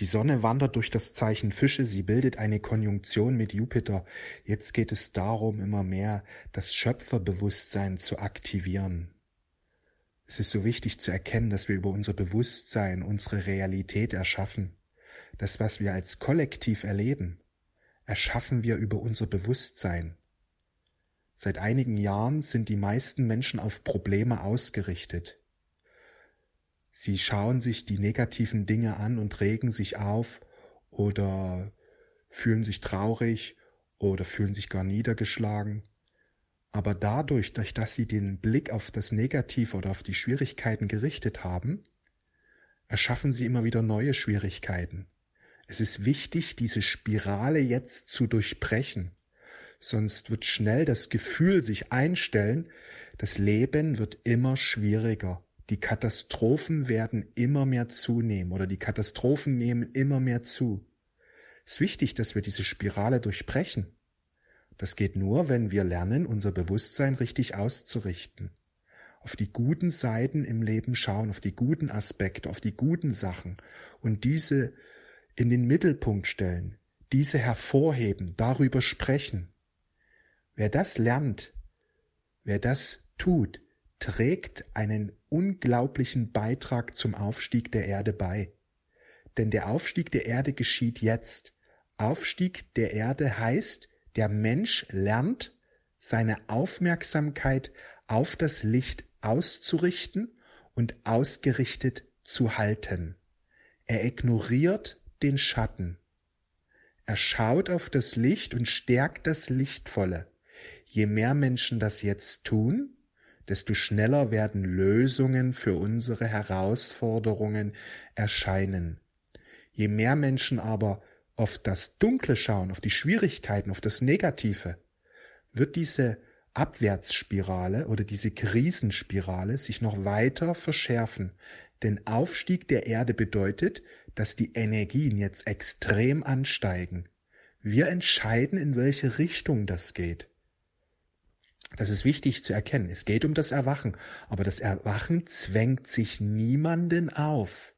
Die Sonne wandert durch das Zeichen Fische, sie bildet eine Konjunktion mit Jupiter. Jetzt geht es darum, immer mehr das Schöpferbewusstsein zu aktivieren. Es ist so wichtig zu erkennen, dass wir über unser Bewusstsein unsere Realität erschaffen. Das, was wir als Kollektiv erleben, erschaffen wir über unser Bewusstsein. Seit einigen Jahren sind die meisten Menschen auf Probleme ausgerichtet. Sie schauen sich die negativen Dinge an und regen sich auf oder fühlen sich traurig oder fühlen sich gar niedergeschlagen. Aber dadurch, durch dass sie den Blick auf das Negative oder auf die Schwierigkeiten gerichtet haben, erschaffen sie immer wieder neue Schwierigkeiten. Es ist wichtig, diese Spirale jetzt zu durchbrechen. Sonst wird schnell das Gefühl sich einstellen, das Leben wird immer schwieriger die Katastrophen werden immer mehr zunehmen oder die Katastrophen nehmen immer mehr zu. Es ist wichtig, dass wir diese Spirale durchbrechen. Das geht nur, wenn wir lernen, unser Bewusstsein richtig auszurichten. Auf die guten Seiten im Leben schauen, auf die guten Aspekte, auf die guten Sachen und diese in den Mittelpunkt stellen, diese hervorheben, darüber sprechen. Wer das lernt, wer das tut, trägt einen unglaublichen Beitrag zum Aufstieg der Erde bei. Denn der Aufstieg der Erde geschieht jetzt. Aufstieg der Erde heißt, der Mensch lernt, seine Aufmerksamkeit auf das Licht auszurichten und ausgerichtet zu halten. Er ignoriert den Schatten. Er schaut auf das Licht und stärkt das Lichtvolle. Je mehr Menschen das jetzt tun, desto schneller werden Lösungen für unsere Herausforderungen erscheinen. Je mehr Menschen aber auf das Dunkle schauen, auf die Schwierigkeiten, auf das Negative, wird diese Abwärtsspirale oder diese Krisenspirale sich noch weiter verschärfen. Denn Aufstieg der Erde bedeutet, dass die Energien jetzt extrem ansteigen. Wir entscheiden, in welche Richtung das geht. Das ist wichtig zu erkennen. Es geht um das Erwachen, aber das Erwachen zwängt sich niemanden auf.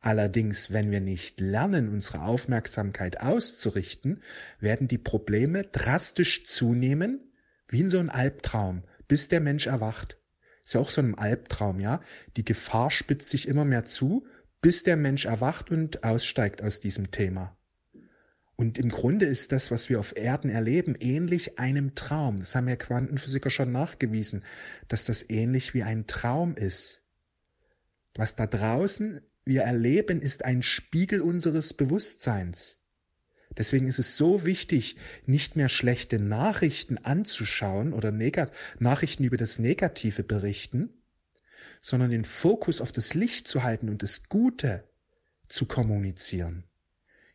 Allerdings, wenn wir nicht lernen, unsere Aufmerksamkeit auszurichten, werden die Probleme drastisch zunehmen, wie in so einem Albtraum, bis der Mensch erwacht. Ist ja auch so ein Albtraum, ja? Die Gefahr spitzt sich immer mehr zu, bis der Mensch erwacht und aussteigt aus diesem Thema. Und im Grunde ist das, was wir auf Erden erleben, ähnlich einem Traum. Das haben ja Quantenphysiker schon nachgewiesen, dass das ähnlich wie ein Traum ist. Was da draußen wir erleben, ist ein Spiegel unseres Bewusstseins. Deswegen ist es so wichtig, nicht mehr schlechte Nachrichten anzuschauen oder Negat Nachrichten über das Negative berichten, sondern den Fokus auf das Licht zu halten und das Gute zu kommunizieren.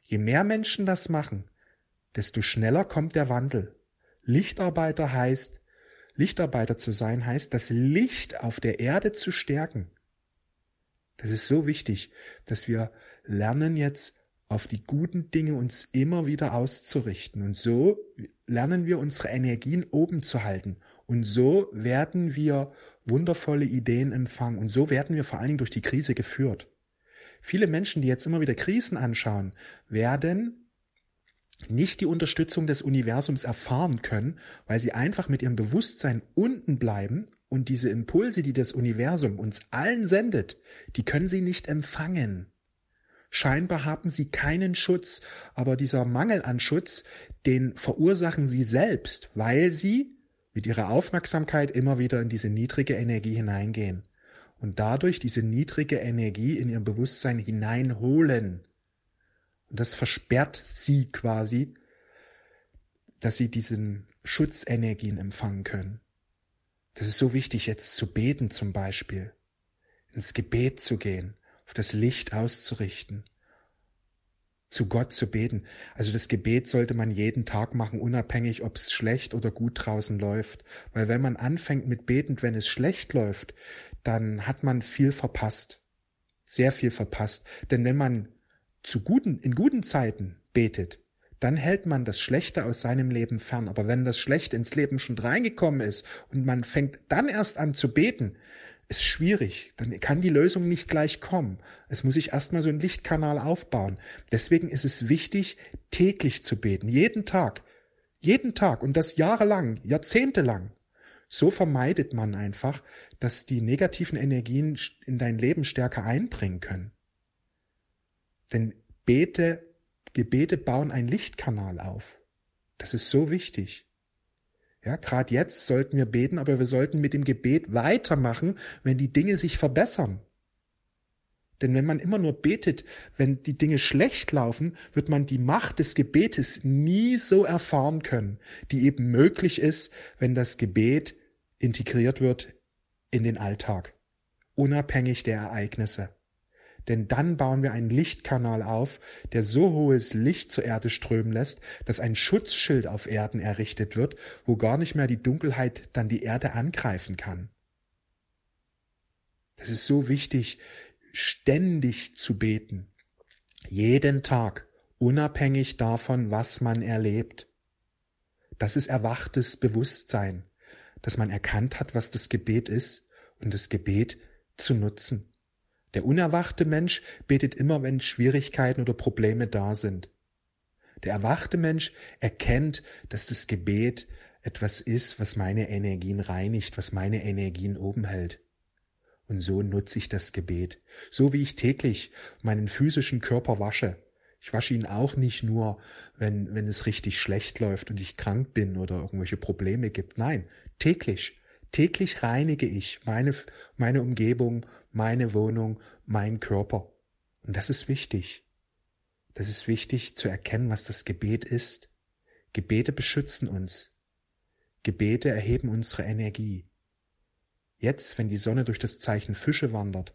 Je mehr Menschen das machen, desto schneller kommt der Wandel. Lichtarbeiter heißt, Lichtarbeiter zu sein heißt, das Licht auf der Erde zu stärken. Das ist so wichtig, dass wir lernen jetzt auf die guten Dinge uns immer wieder auszurichten. Und so lernen wir unsere Energien oben zu halten. Und so werden wir wundervolle Ideen empfangen. Und so werden wir vor allen Dingen durch die Krise geführt. Viele Menschen, die jetzt immer wieder Krisen anschauen, werden nicht die Unterstützung des Universums erfahren können, weil sie einfach mit ihrem Bewusstsein unten bleiben und diese Impulse, die das Universum uns allen sendet, die können sie nicht empfangen. Scheinbar haben sie keinen Schutz, aber dieser Mangel an Schutz, den verursachen sie selbst, weil sie mit ihrer Aufmerksamkeit immer wieder in diese niedrige Energie hineingehen und dadurch diese niedrige Energie in ihr Bewusstsein hineinholen. Und das versperrt sie quasi, dass sie diesen Schutzenergien empfangen können. Das ist so wichtig, jetzt zu beten zum Beispiel, ins Gebet zu gehen, auf das Licht auszurichten, zu Gott zu beten. Also das Gebet sollte man jeden Tag machen, unabhängig, ob es schlecht oder gut draußen läuft. Weil wenn man anfängt mit betend, wenn es schlecht läuft, dann hat man viel verpasst. Sehr viel verpasst. Denn wenn man zu guten, in guten Zeiten betet, dann hält man das Schlechte aus seinem Leben fern. Aber wenn das Schlechte ins Leben schon reingekommen ist und man fängt dann erst an zu beten, ist schwierig. Dann kann die Lösung nicht gleich kommen. Es muss sich erstmal so ein Lichtkanal aufbauen. Deswegen ist es wichtig, täglich zu beten. Jeden Tag. Jeden Tag. Und das jahrelang, jahrzehntelang. So vermeidet man einfach, dass die negativen Energien in dein Leben stärker einbringen können. Denn Bete, Gebete bauen einen Lichtkanal auf. Das ist so wichtig. Ja, gerade jetzt sollten wir beten, aber wir sollten mit dem Gebet weitermachen, wenn die Dinge sich verbessern. Denn wenn man immer nur betet, wenn die Dinge schlecht laufen, wird man die Macht des Gebetes nie so erfahren können, die eben möglich ist, wenn das Gebet integriert wird in den Alltag, unabhängig der Ereignisse denn dann bauen wir einen Lichtkanal auf, der so hohes Licht zur Erde strömen lässt, dass ein Schutzschild auf Erden errichtet wird, wo gar nicht mehr die Dunkelheit dann die Erde angreifen kann. Das ist so wichtig, ständig zu beten, jeden Tag, unabhängig davon, was man erlebt. Das ist erwachtes Bewusstsein, dass man erkannt hat, was das Gebet ist und das Gebet zu nutzen. Der unerwachte Mensch betet immer, wenn Schwierigkeiten oder Probleme da sind. Der erwachte Mensch erkennt, dass das Gebet etwas ist, was meine Energien reinigt, was meine Energien oben hält. Und so nutze ich das Gebet. So wie ich täglich meinen physischen Körper wasche. Ich wasche ihn auch nicht nur, wenn, wenn es richtig schlecht läuft und ich krank bin oder irgendwelche Probleme gibt. Nein, täglich. Täglich reinige ich meine, meine Umgebung, meine Wohnung, mein Körper. Und das ist wichtig. Das ist wichtig zu erkennen, was das Gebet ist. Gebete beschützen uns. Gebete erheben unsere Energie. Jetzt, wenn die Sonne durch das Zeichen Fische wandert,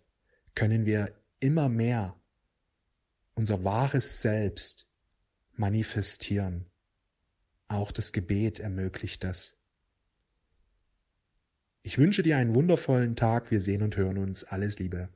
können wir immer mehr unser wahres Selbst manifestieren. Auch das Gebet ermöglicht das. Ich wünsche dir einen wundervollen Tag. Wir sehen und hören uns. Alles Liebe.